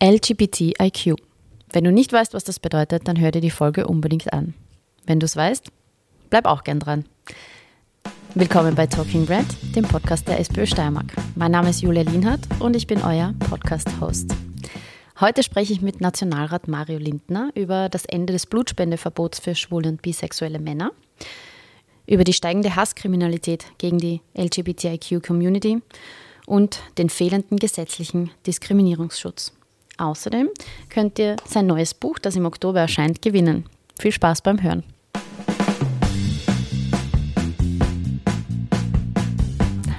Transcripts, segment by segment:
LGBTIQ. Wenn du nicht weißt, was das bedeutet, dann hör dir die Folge unbedingt an. Wenn du es weißt, bleib auch gern dran. Willkommen bei Talking Red, dem Podcast der SPÖ Steiermark. Mein Name ist Julia Lienhardt und ich bin euer Podcast-Host. Heute spreche ich mit Nationalrat Mario Lindner über das Ende des Blutspendeverbots für schwule und bisexuelle Männer, über die steigende Hasskriminalität gegen die LGBTIQ-Community und den fehlenden gesetzlichen Diskriminierungsschutz. Außerdem könnt ihr sein neues Buch, das im Oktober erscheint, gewinnen. Viel Spaß beim Hören.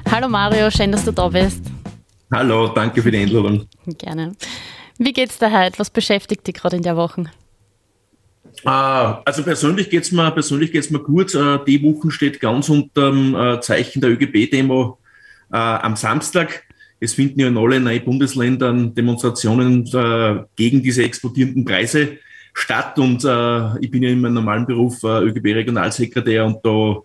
Hallo Mario, schön, dass du da bist. Hallo, danke für die Einladung. Gerne. Wie geht's dir heute? Was beschäftigt dich gerade in der Woche? Ah, also persönlich geht's mir, persönlich geht's mir gut. Äh, die Woche steht ganz unter dem äh, Zeichen der ÖGB-Demo äh, am Samstag. Es finden ja in allen neuen Bundesländern Demonstrationen äh, gegen diese explodierenden Preise statt. Und äh, ich bin ja in meinem normalen Beruf äh, ÖGB-Regionalsekretär und da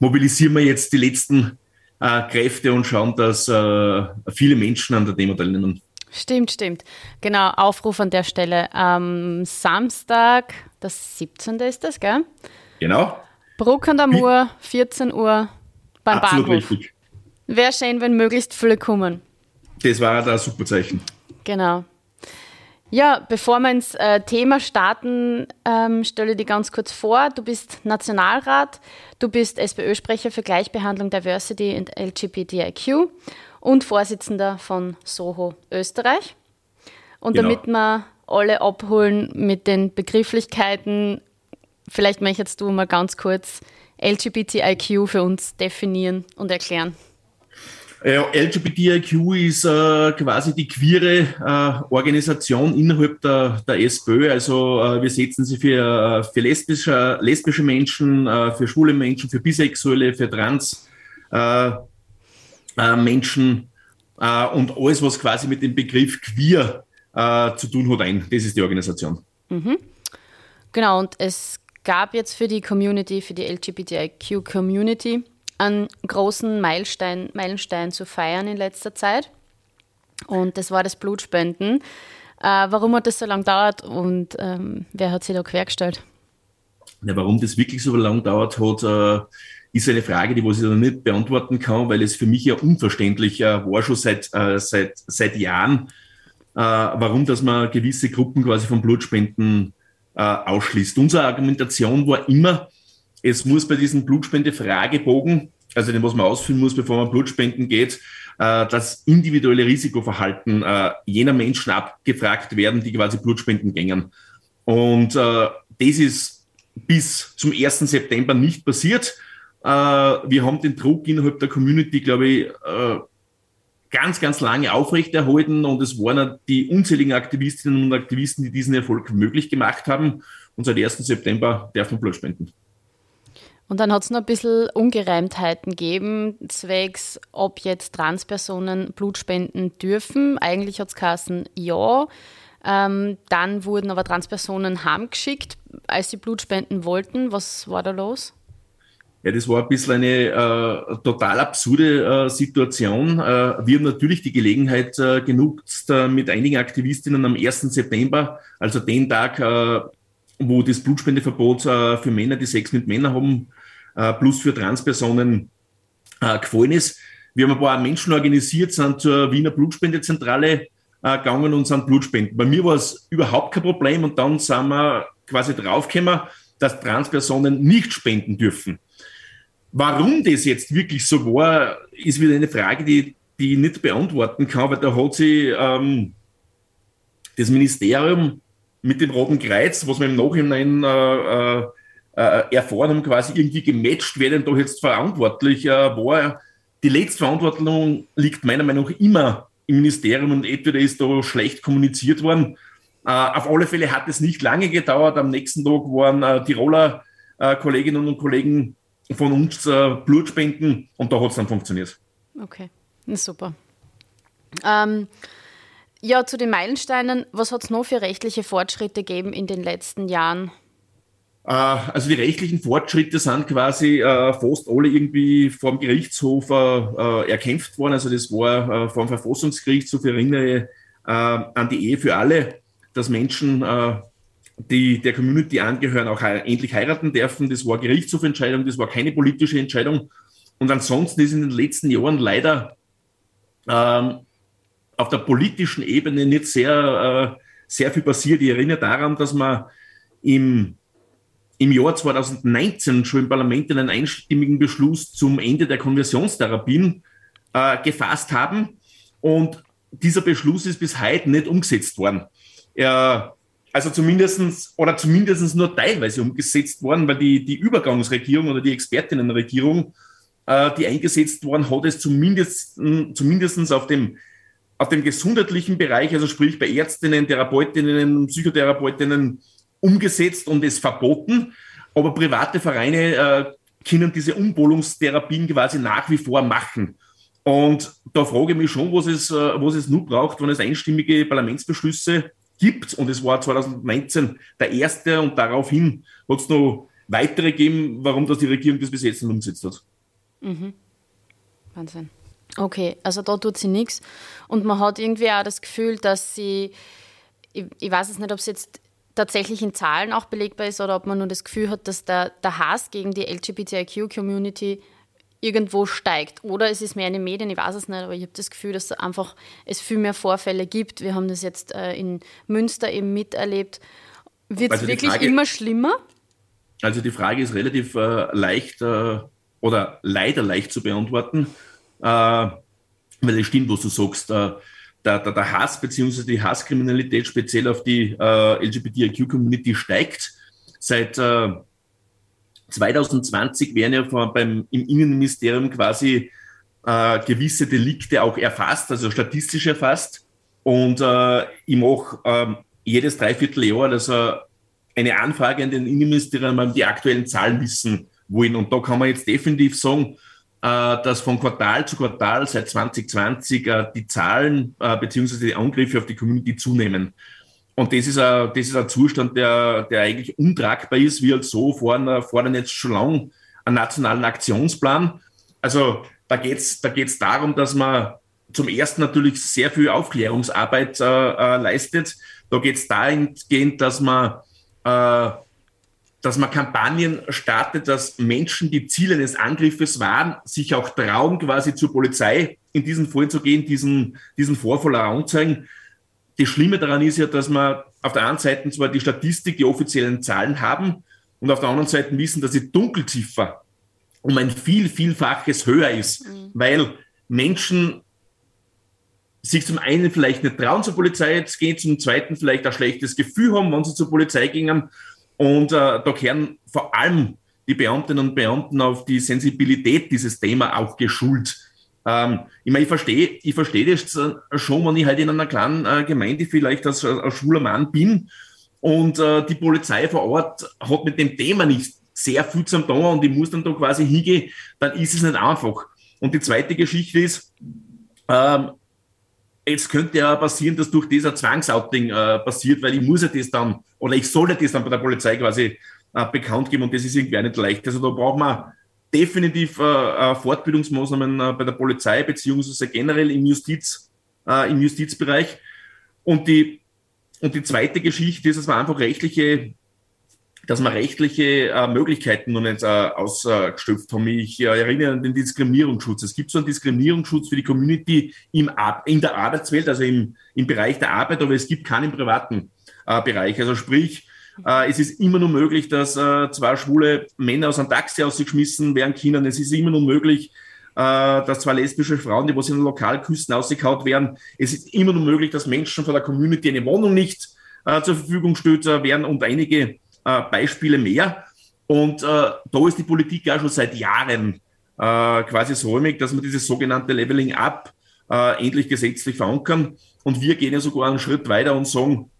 mobilisieren wir jetzt die letzten äh, Kräfte und schauen, dass äh, viele Menschen an der Demo teilnehmen. Stimmt, stimmt. Genau, Aufruf an der Stelle. Am Samstag, das 17. ist das, gell? Genau. Bruck an der Mur, 14 Uhr beim Absolut Bahnhof. Wäre schön, wenn möglichst viele kommen. Das war da ein super Zeichen. Genau. Ja, bevor wir ins äh, Thema starten, ähm, stelle dir ganz kurz vor. Du bist Nationalrat, du bist SPÖ-Sprecher für Gleichbehandlung, Diversity und LGBTIQ und Vorsitzender von Soho Österreich. Und Genau. damit wir alle abholen mit den Begrifflichkeiten, vielleicht möchtest du mal ganz kurz LGBTIQ für uns definieren und erklären. Ja, LGBTIQ ist äh, quasi die queere äh, Organisation innerhalb der, der SPÖ. Also äh, wir setzen sie für, äh, für lesbische, lesbische Menschen, äh, für schwule Menschen, für Bisexuelle, für Trans äh, äh, Menschen äh, und alles, was quasi mit dem Begriff queer äh, zu tun hat, ein. Das ist die Organisation. Genau, und es gab jetzt für die Community, für die LGBTIQ-Community, einen großen Meilenstein, Meilenstein zu feiern in letzter Zeit. Und das war das Blutspenden. Äh, warum hat das so lange dauert und ähm, wer hat sich da quergestellt? Ja, warum das wirklich so lange dauert hat, äh, ist eine Frage, die ich noch nicht beantworten kann, weil es für mich ja unverständlich äh, war schon seit, äh, seit, seit Jahren, äh, warum dass man gewisse Gruppen quasi vom Blutspenden äh, ausschließt. Unsere Argumentation war immer, es muss bei diesem Blutspende-Fragebogen, also den, was man ausfüllen muss, bevor man Blutspenden geht, äh, das individuelle Risikoverhalten äh, jener Menschen abgefragt werden, die quasi Blutspenden gängen. Und äh, das ist bis zum 1. September nicht passiert. Wir haben den Druck innerhalb der Community, glaube ich, ganz, ganz lange aufrechterhalten und es waren die unzähligen Aktivistinnen und Aktivisten, die diesen Erfolg möglich gemacht haben. Und seit 1. September darf man Blut spenden. Und dann hat es noch ein bisschen Ungereimtheiten gegeben, zwecks, ob jetzt Transpersonen Blut spenden dürfen. Eigentlich hat es geheißen, ja. Ähm, dann wurden aber Transpersonen heimgeschickt, als sie Blut spenden wollten. Was war da los? Ja, das war ein bisschen eine äh, total absurde äh, Situation. Äh, wir haben natürlich die Gelegenheit äh, genutzt, äh, mit einigen Aktivistinnen am 1. September, also den Tag, äh, wo das Blutspendeverbot für Männer, die Sex mit Männern haben, plus für Transpersonen äh, gefallen ist. Wir haben ein paar Menschen organisiert, sind zur Wiener Blutspendezentrale äh, gegangen und sind Blutspenden. Bei mir war es überhaupt kein Problem und dann sind wir quasi draufgekommen, dass Transpersonen nicht spenden dürfen. Warum das jetzt wirklich so war, ist wieder eine Frage, die, die ich nicht beantworten kann, weil da hat sich ähm, das Ministerium mit dem Roten Kreuz, was wir im Nachhinein äh, äh, erfahren haben, quasi irgendwie gematcht, wer denn da jetzt verantwortlich äh, war. Die letzte Verantwortung liegt meiner Meinung nach immer im Ministerium und entweder ist da schlecht kommuniziert worden. Äh, auf alle Fälle hat es nicht lange gedauert. Am nächsten Tag waren äh, Tiroler äh, Kolleginnen und Kollegen von uns äh, Blut spenden und da hat es dann funktioniert. Okay, super. Ähm, ja, zu den Meilensteinen, was hat es noch für rechtliche Fortschritte gegeben in den letzten Jahren? Äh, also die rechtlichen Fortschritte sind quasi äh, fast alle irgendwie vom Gerichtshof äh, erkämpft worden. Also das war vom Verfassungsgerichtshof, ich erinnere an die Ehe für alle, dass Menschen, die der Community angehören, auch endlich heiraten dürfen. Das war Gerichtshofentscheidung, das war keine politische Entscheidung. Und ansonsten ist in den letzten Jahren leider ähm, auf der politischen Ebene nicht sehr, sehr viel passiert. Ich erinnere daran, dass man im, im Jahr 2019 schon im Parlament einen einstimmigen Beschluss zum Ende der Konversionstherapien äh, gefasst haben. Und dieser Beschluss ist bis heute nicht umgesetzt worden. Er, also zumindestens oder zumindest nur teilweise umgesetzt worden, weil die, die Übergangsregierung oder die Expertinnenregierung, äh, die eingesetzt worden, hat es zumindest, zumindest auf dem auf dem gesundheitlichen Bereich, also sprich bei Ärztinnen, Therapeutinnen, Psychotherapeutinnen, umgesetzt und es verboten. Aber private Vereine äh, können diese Umbolungstherapien quasi nach wie vor machen. Und da frage ich mich schon, was es, äh, was es nur braucht, wenn es einstimmige Parlamentsbeschlüsse gibt. Und es war 2019 der erste und daraufhin hat es noch weitere gegeben, warum das die Regierung das bis jetzt nicht umgesetzt hat. Mhm. Wahnsinn. Okay, also da tut sie nichts. Und man hat irgendwie auch das Gefühl, dass sie, ich, ich weiß es nicht, ob es jetzt tatsächlich in Zahlen auch belegbar ist oder ob man nur das Gefühl hat, dass der, der Hass gegen die LGBTIQ-Community irgendwo steigt. Oder es ist mehr in den Medien, ich weiß es nicht, aber ich habe das Gefühl, dass einfach es viel mehr Vorfälle gibt. Wir haben das jetzt äh, in Münster eben miterlebt. Wird es also wirklich Frage, immer schlimmer? Also die Frage ist relativ äh, leicht äh, oder leider leicht zu beantworten, äh, weil es stimmt, was du sagst. Äh, der, der, der Hass bzw. die Hasskriminalität speziell auf die äh, LGBTIQ-Community steigt. Seit 2020 werden ja von, beim, im Innenministerium quasi äh, gewisse Delikte auch erfasst, also statistisch erfasst. Und äh, ich mache äh, jedes Dreivierteljahr also eine Anfrage an den Innenministerium, wenn die aktuellen Zahlen wissen wollen. Und da kann man jetzt definitiv sagen, äh, dass von Quartal zu Quartal seit 2020 äh, die Zahlen äh, beziehungsweise die Angriffe auf die Community zunehmen. Und das ist ein, das ist ein Zustand, der, der eigentlich untragbar ist. Wir als so fordern, fordern jetzt schon lange einen nationalen Aktionsplan. Also da geht es da geht's darum, dass man zum ersten natürlich sehr viel Aufklärungsarbeit äh, äh, leistet. Da geht es dahingehend, dass man, äh, dass man Kampagnen startet, dass Menschen, die Ziel eines Angriffes waren, sich auch trauen, quasi zur Polizei in diesen Fall zu gehen, diesen, diesen Vorfall anzeigen. Das Schlimme daran ist ja, dass wir auf der einen Seite zwar die Statistik, die offiziellen Zahlen haben und auf der anderen Seite wissen, dass die Dunkelziffer um ein viel, vielfaches höher ist, mhm. weil Menschen sich zum einen vielleicht nicht trauen, zur Polizei zu gehen, zum zweiten vielleicht ein schlechtes Gefühl haben, wenn sie zur Polizei gingen. Und äh, da kehren vor allem die Beamtinnen und Beamten auf die Sensibilität dieses Thema auch geschult. Ähm, ich meine, ich verstehe ich versteh das äh, schon, wenn ich halt in einer kleinen äh, Gemeinde vielleicht als, äh, als schwuler Mann bin und äh, die Polizei vor Ort hat mit dem Thema nicht sehr viel zu tun und ich muss dann da quasi hingehen, dann ist es nicht einfach. Und die zweite Geschichte ist, ähm, es könnte ja passieren, dass durch dieser Zwangsouting äh, passiert, weil ich muss ja das dann, oder ich sollte das dann bei der Polizei quasi äh, bekannt geben und das ist irgendwie nicht leicht. Also da braucht man definitiv äh, äh, Fortbildungsmaßnahmen äh, bei der Polizei beziehungsweise generell im Justiz, äh, im Justizbereich. Und die, und die zweite Geschichte ist, dass man einfach rechtliche, dass man rechtliche äh, Möglichkeiten noch nicht äh, ausgestopft haben. Ich äh, erinnere an den Diskriminierungsschutz. Es gibt so einen Diskriminierungsschutz für die Community im, in der Arbeitswelt, also im, im Bereich der Arbeit, aber es gibt keinen privaten äh, Bereich. Also sprich, äh, es ist immer nur möglich, dass äh, zwei schwule Männer aus einem Taxi ausgeschmissen werden können. Es ist immer nur möglich, äh, dass zwei lesbische Frauen, die was in Lokalküsten ausgekaut werden. Es ist immer nur möglich, dass Menschen von der Community eine Wohnung nicht äh, zur Verfügung gestellt äh, werden und einige Beispiele mehr. Und da ist die Politik auch schon seit Jahren quasi säumig, dass man dieses sogenannte Leveling Up endlich gesetzlich verankern. Und wir gehen ja sogar einen Schritt weiter und sagen,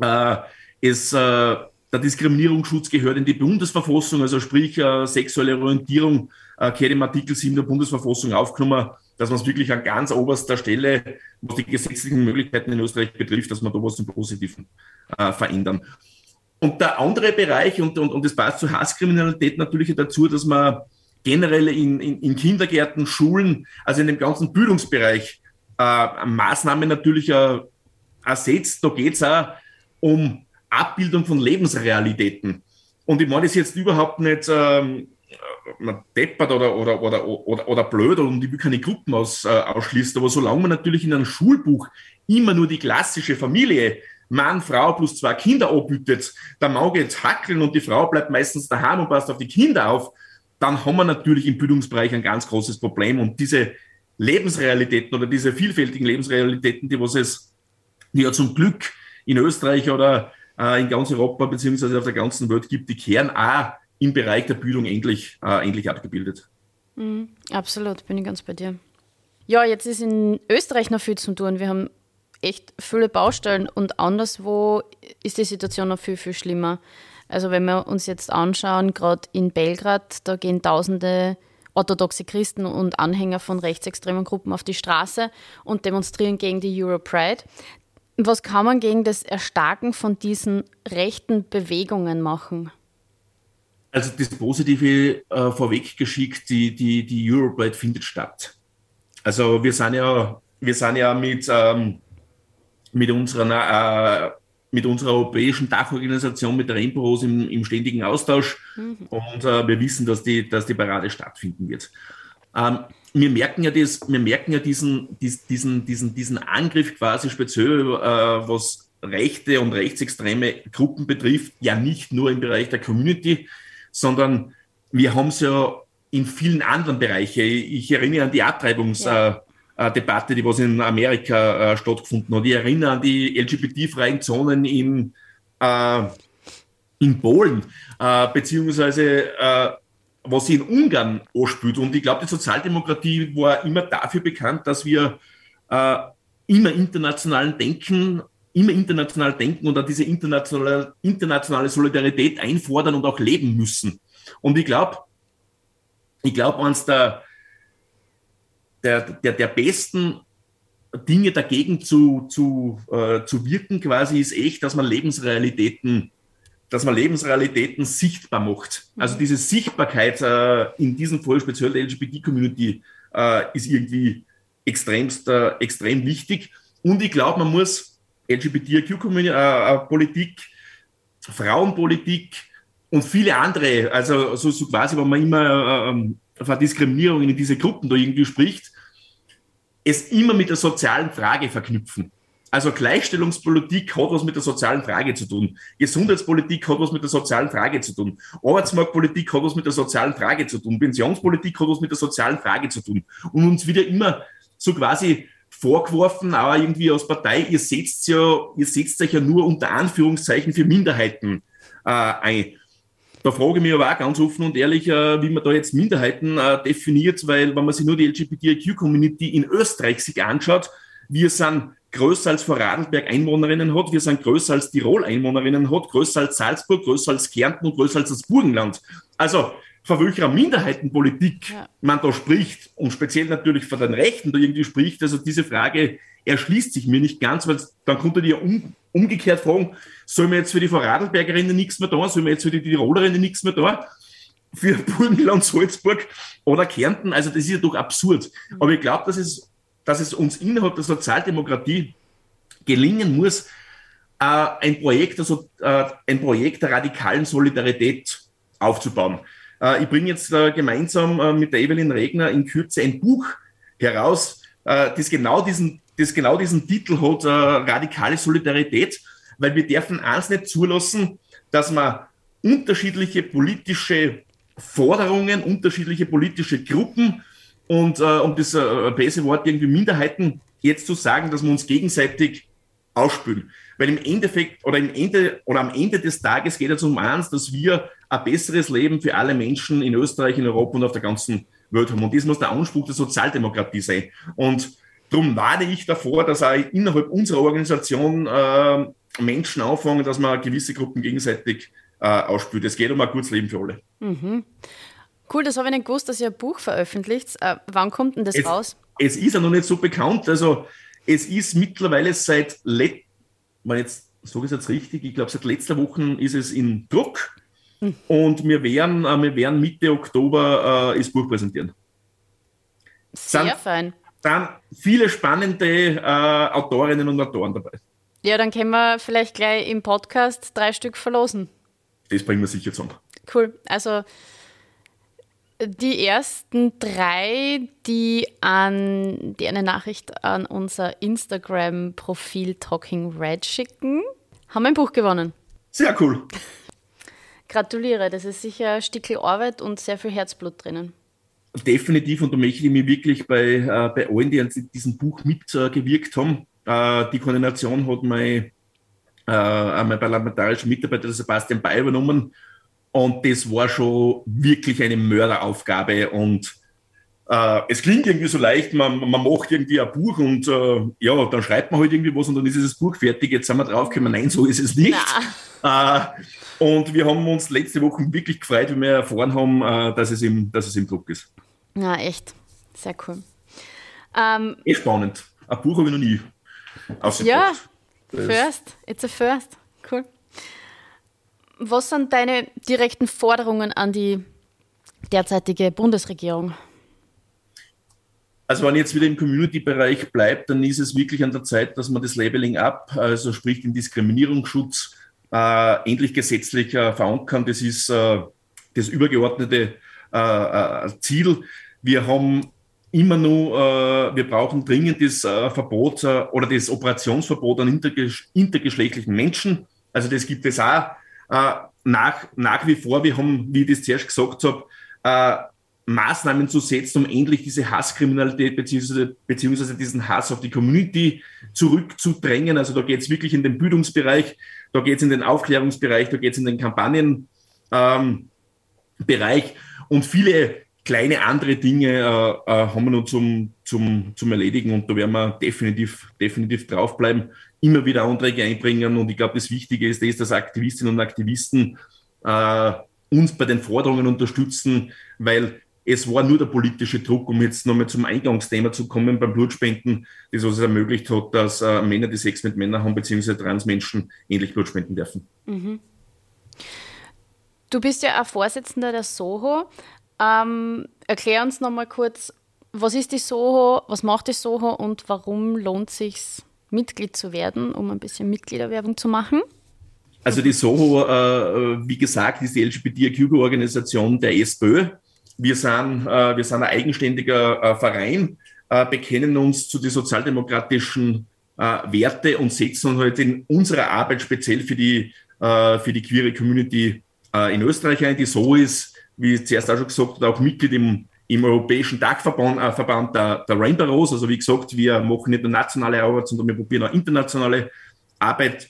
es, äh, der Diskriminierungsschutz gehört in die Bundesverfassung, also sprich äh, sexuelle Orientierung äh, gehört im Artikel 7 der Bundesverfassung aufgenommen, dass man es wirklich an ganz oberster Stelle, was die gesetzlichen Möglichkeiten in Österreich betrifft, dass man da was zum Positiven äh, verändern. Und der andere Bereich, und, und, und das passt zur Hasskriminalität natürlich dazu, dass man generell in, in, in Kindergärten, Schulen, also in dem ganzen Bildungsbereich äh, Maßnahmen natürlich äh, ersetzt. Da geht es auch um Abbildung von Lebensrealitäten. Und ich meine das jetzt überhaupt nicht ähm, deppert oder, oder, oder, oder, oder blöd und ich will keine Gruppen aus, äh, ausschließen. Aber solange man natürlich in einem Schulbuch immer nur die klassische Familie Mann, Frau plus zwei Kinder abbietet, der Mann geht hackeln und die Frau bleibt meistens daheim und passt auf die Kinder auf, dann haben wir natürlich im Bildungsbereich ein ganz großes Problem. Und diese Lebensrealitäten oder diese vielfältigen Lebensrealitäten, die was es ja zum Glück in Österreich oder äh, in ganz Europa beziehungsweise auf der ganzen Welt gibt, die kehren auch im Bereich der Bildung endlich, äh, endlich abgebildet. Mhm, absolut, bin ich ganz bei dir. Ja, jetzt ist in Österreich noch viel zu tun. Wir haben echt viele Baustellen und anderswo ist die Situation noch viel, viel schlimmer. Also wenn wir uns jetzt anschauen, gerade in Belgrad, da gehen tausende orthodoxe Christen und Anhänger von rechtsextremen Gruppen auf die Straße und demonstrieren gegen die Europride. Was kann man gegen das Erstarken von diesen rechten Bewegungen machen? Also das Positive äh, vorweggeschickt, die, die, die Europride findet statt. Also wir sind ja, wir sind ja mit, ähm, mit, unserer, äh, mit unserer europäischen Dachorganisation, mit der Rose im, im ständigen Austausch mhm. und äh, wir wissen, dass die, dass die Parade stattfinden wird. Ähm, wir merken ja, das, wir merken ja diesen, diesen, diesen, diesen Angriff quasi speziell, äh, was rechte und rechtsextreme Gruppen betrifft, ja nicht nur im Bereich der Community, sondern wir haben es ja in vielen anderen Bereichen. Ich erinnere an die Abtreibungsdebatte, ja. äh, die was in Amerika äh, stattgefunden hat. Ich erinnere an die LGBT-freien Zonen in, äh, in Polen, äh, beziehungsweise äh, was sie in Ungarn anspült. Und ich glaube, die Sozialdemokratie war immer dafür bekannt, dass wir äh, immer internationalen Denken immer international denken und auch diese internationale, internationale Solidarität einfordern und auch leben müssen. Und ich glaube, ich glaube, eines der, der, der, der besten Dinge dagegen zu, zu, äh, zu wirken quasi ist echt, dass man Lebensrealitäten, dass man Lebensrealitäten sichtbar macht. Also diese Sichtbarkeit äh, in diesem Fall speziell der LGBT-Community äh, ist irgendwie extremst, äh, extrem wichtig. Und ich glaube, man muss LGBTQ-Politik, äh, Frauenpolitik und viele andere, also so, so quasi, wenn man immer ähm, von Diskriminierung in diese Gruppen da irgendwie spricht, es immer mit der sozialen Frage verknüpfen. Also Gleichstellungspolitik hat was mit der sozialen Frage zu tun. Gesundheitspolitik hat was mit der sozialen Frage zu tun. Arbeitsmarktpolitik hat was mit der sozialen Frage zu tun. Pensionspolitik hat was mit der sozialen Frage zu tun. Und uns wieder immer so quasi vorgeworfen, aber irgendwie als Partei, ihr setzt ja, ihr setzt euch ja nur unter Anführungszeichen für Minderheiten äh, ein. Da frage ich mich aber auch ganz offen und ehrlich, äh, wie man da jetzt Minderheiten äh, definiert, weil wenn man sich nur die LGBTIQ-Community in Österreich sich anschaut, wir sind größer als Vorarlberg Einwohnerinnen hat, wir sind größer als Tirol Einwohnerinnen hat, größer als Salzburg, größer als Kärnten und größer als das Burgenland. Also von welcher Minderheitenpolitik ja. man da spricht und speziell natürlich von den Rechten da irgendwie spricht. Also diese Frage erschließt sich mir nicht ganz, weil dann konnte die ja um, umgekehrt fragen, soll man jetzt für die Vorarlbergerinnen nichts mehr da, soll man jetzt für die Tirolerinnen nichts mehr da, für Burgenland, Salzburg oder Kärnten, also das ist ja doch absurd. Mhm. Aber ich glaube, dass es, dass es uns innerhalb der Sozialdemokratie gelingen muss, äh, ein, Projekt, also, ein Projekt der radikalen Solidarität aufzubauen. Äh, ich bringe jetzt gemeinsam mit der Evelyn Regner in Kürze ein Buch heraus, das genau diesen, das genau diesen Titel hat, radikale Solidarität, weil wir dürfen eins nicht zulassen, dass man unterschiedliche politische Forderungen, unterschiedliche politische Gruppen und um das äh, böse Wort irgendwie Minderheiten jetzt zu sagen, dass wir uns gegenseitig ausspülen. Weil im Endeffekt oder im Ende oder am Ende des Tages geht es um eins, dass wir ein besseres Leben für alle Menschen in Österreich, in Europa und auf der ganzen Welt haben. Und das muss der Anspruch der Sozialdemokratie sein. Und darum warne ich davor, dass auch innerhalb unserer Organisation äh, Menschen anfangen, dass man gewisse Gruppen gegenseitig äh, ausspült. Es geht um ein gutes Leben für alle. Mhm. Cool, das habe ich nicht gewusst, dass ihr ein Buch veröffentlicht. Äh, wann kommt denn das es, raus? Es ist ja noch nicht so bekannt. Also es ist mittlerweile seit, let man jetzt sage ich es jetzt richtig, ich glaube seit letzter Woche ist es in Druck hm. und wir werden, äh, wir werden Mitte Oktober äh, das Buch präsentieren. Sehr dann, fein. Dann viele spannende äh, Autorinnen und Autoren dabei. Ja, dann können wir vielleicht gleich im Podcast drei Stück verlosen. Das bringen wir sicher zusammen. Cool. Also die ersten drei, die, an, die eine Nachricht an unser Instagram-Profil Talking Red schicken, haben ein Buch gewonnen. Sehr cool. Gratuliere, das ist sicher ein Stückel Arbeit und sehr viel Herzblut drinnen. Definitiv und da möchte ich mich wirklich bei, äh, bei allen, die an diesem Buch mitgewirkt äh, haben, äh, die Koordination hat mein, äh, mein parlamentarischer Mitarbeiter Sebastian Bay übernommen und das war schon wirklich eine Mörderaufgabe. Und äh, es klingt irgendwie so leicht, man, man macht irgendwie ein Buch und äh, ja, dann schreibt man halt irgendwie was und dann ist das Buch fertig. Jetzt sind wir draufgekommen, nein, so ist es nicht. Äh, und wir haben uns letzte Woche wirklich gefreut, wie wir erfahren haben, äh, dass, es im, dass es im Druck ist. Ja, echt. Sehr cool. Ähm, eh spannend. Ein Buch habe ich noch nie ausgebracht. Ja, first. It's a first. Cool. Was sind deine direkten Forderungen an die derzeitige Bundesregierung? Also wenn ich jetzt wieder im Community-Bereich bleibt, dann ist es wirklich an der Zeit, dass man das Labeling ab, also sprich den Diskriminierungsschutz, äh, endlich gesetzlich äh, verankern. Das ist äh, das übergeordnete äh, äh, Ziel. Wir haben immer nur, äh, wir brauchen dringend das Verbot oder das Operationsverbot an intergesch intergeschlechtlichen Menschen. Also das gibt es auch äh, nach, nach wie vor, wir haben, wie ich das zuerst gesagt habe, äh, Maßnahmen zu setzen, um endlich diese Hasskriminalität beziehungsweise, beziehungsweise diesen Hass auf die Community zurückzudrängen. Also da geht es wirklich in den Bildungsbereich, da geht es in den Aufklärungsbereich, da geht es in den Kampagnenbereich ähm, und viele kleine andere Dinge äh, äh, haben wir noch zum, zum, zum Erledigen und da werden wir definitiv, definitiv draufbleiben immer wieder Anträge einbringen. Und ich glaube, das Wichtige ist, das, dass Aktivistinnen und Aktivisten äh, uns bei den Forderungen unterstützen, weil es war nur der politische Druck, um jetzt nochmal zum Eingangsthema zu kommen beim Blutspenden, das was es ermöglicht hat, dass äh, Männer, die Sex mit Männern haben, beziehungsweise Transmenschen endlich Blut spenden dürfen. Mhm. Du bist ja auch Vorsitzender der Soho. Ähm, erklär uns nochmal kurz, was ist die Soho, was macht die Soho und warum lohnt sich's Mitglied zu werden, um ein bisschen Mitgliederwerbung zu machen? Also die Soho, äh, wie gesagt, ist die LGBTQ-Organisation der SPÖ. Wir sind, äh, wir sind ein eigenständiger äh, Verein, äh, bekennen uns zu den sozialdemokratischen äh, Werte und setzen uns halt in unserer Arbeit speziell für die, äh, für die queere Community in Österreich ein. Die Soho ist, wie zuerst auch schon gesagt, habe, auch Mitglied im im Europäischen Dachverband äh, Verband der, der Rainbow Rose. Also wie gesagt, wir machen nicht nur nationale Arbeit, sondern wir probieren auch internationale Arbeit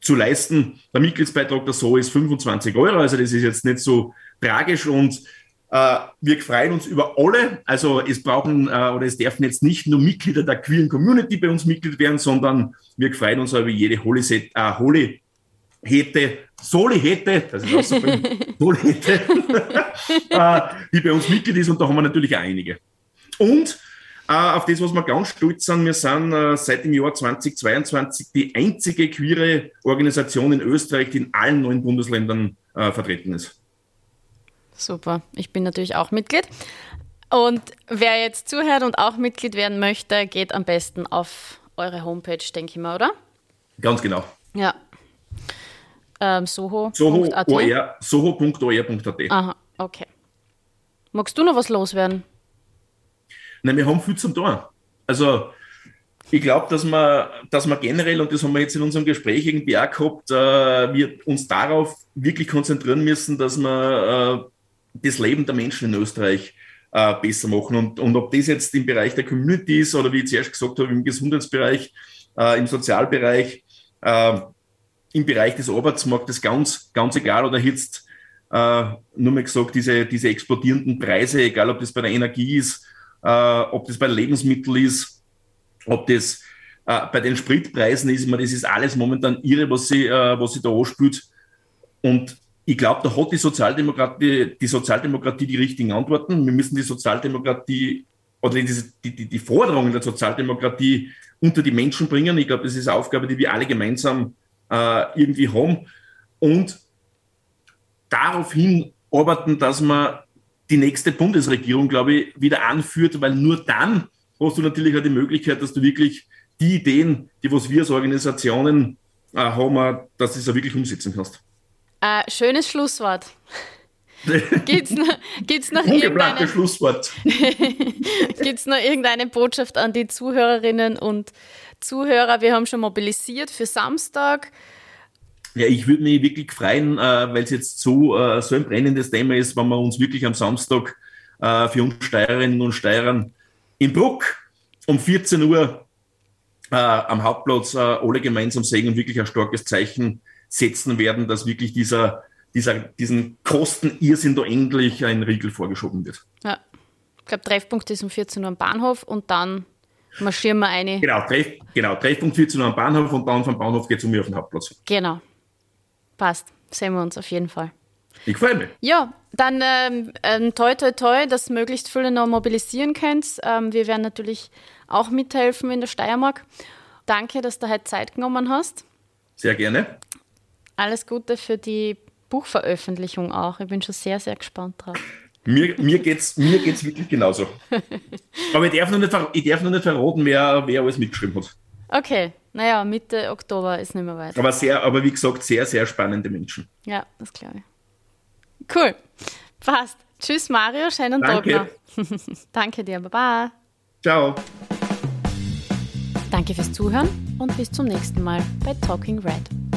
zu leisten. Der Mitgliedsbeitrag der SO ist 25 Euro, also das ist jetzt nicht so tragisch und äh, wir freuen uns über alle. Also es brauchen äh, oder es dürfen jetzt nicht nur Mitglieder der queeren Community bei uns Mitglied werden, sondern wir freuen uns über jede Holy, Set, äh, Holy hätte, Soli hätte, das ist auch so Soli äh, die bei uns Mitglied ist und da haben wir natürlich auch einige. Und äh, auf das, was wir ganz stolz sind, wir sind äh, seit dem Jahr 2022 die einzige queere Organisation in Österreich, die in allen neuen Bundesländern äh, vertreten ist. Super, ich bin natürlich auch Mitglied. Und wer jetzt zuhört und auch Mitglied werden möchte, geht am besten auf eure Homepage, denke ich mal, oder? Ganz genau. Ja, ähm, Soho. Soho.or.at. Soho Aha, okay. Magst du noch was loswerden? Nein, wir haben viel zum tun. Also, ich glaube, dass wir, dass wir generell, und das haben wir jetzt in unserem Gespräch irgendwie auch gehabt, äh, wir uns darauf wirklich konzentrieren müssen, dass wir äh, das Leben der Menschen in Österreich äh, besser machen. Und, und ob das jetzt im Bereich der Community ist oder wie ich zuerst gesagt habe, im Gesundheitsbereich, äh, im Sozialbereich, äh, im Bereich des Arbeitsmarktes ganz, ganz egal oder jetzt äh, nur mal gesagt, diese, diese explodierenden Preise, egal ob das bei der Energie ist, äh, ob das bei Lebensmitteln ist, ob das äh, bei den Spritpreisen ist, meine, das ist alles momentan irre, was sie, äh, was sie da anspült. Und ich glaube, da hat die Sozialdemokratie, die Sozialdemokratie die richtigen Antworten. Wir müssen die Sozialdemokratie oder die, die, die Forderungen der Sozialdemokratie unter die Menschen bringen. Ich glaube, das ist eine Aufgabe, die wir alle gemeinsam äh, irgendwie haben und daraufhin arbeiten, dass man die nächste Bundesregierung, glaube ich, wieder anführt, weil nur dann hast du natürlich auch die Möglichkeit, dass du wirklich die Ideen, die was wir als Organisationen äh, haben, dass du es auch wirklich umsetzen kannst. Äh, schönes Schlusswort. Gibt es noch, gibt's noch, irgendeine, Schlusswort. gibt's noch irgendeine Botschaft an die Zuhörerinnen und Zuhörer? Wir haben schon mobilisiert für Samstag. Ja, ich würde mich wirklich freuen, äh, weil es jetzt so, äh, so ein brennendes Thema ist, wenn wir uns wirklich am Samstag äh, für uns Steirerinnen und Steirern in Bruck um 14 Uhr äh, am Hauptplatz äh, alle gemeinsam sehen und wirklich ein starkes Zeichen setzen werden, dass wirklich dieser, dieser, diesen Kostenirrsinn da endlich ein Riegel vorgeschoben wird. Ja, ich glaube, Treffpunkt ist um 14 Uhr am Bahnhof und dann marschieren wir eine. Genau, Treff, genau, Treffpunkt 14 Uhr am Bahnhof und dann vom Bahnhof geht es um mich auf den Hauptplatz. Genau. Passt. Sehen wir uns auf jeden Fall. Ich freue mich. Ja, dann ähm, ähm, toi toi toi, dass möglichst viele noch mobilisieren könnt. Ähm, wir werden natürlich auch mithelfen in der Steiermark. Danke, dass du heute Zeit genommen hast. Sehr gerne. Alles Gute für die Buchveröffentlichung auch. Ich bin schon sehr, sehr gespannt drauf. Mir, mir geht es mir geht's wirklich genauso. Aber ich darf noch nicht, ich darf noch nicht verraten, wer, wer alles mitgeschrieben hat. Okay, naja, Mitte Oktober ist nicht mehr weit. Aber, sehr, aber wie gesagt, sehr, sehr spannende Menschen. Ja, das glaube ich. Cool. Passt. Tschüss, Mario. Schönen Danke. Tag noch. Danke dir. Baba. Ciao. Danke fürs Zuhören und bis zum nächsten Mal bei Talking Red.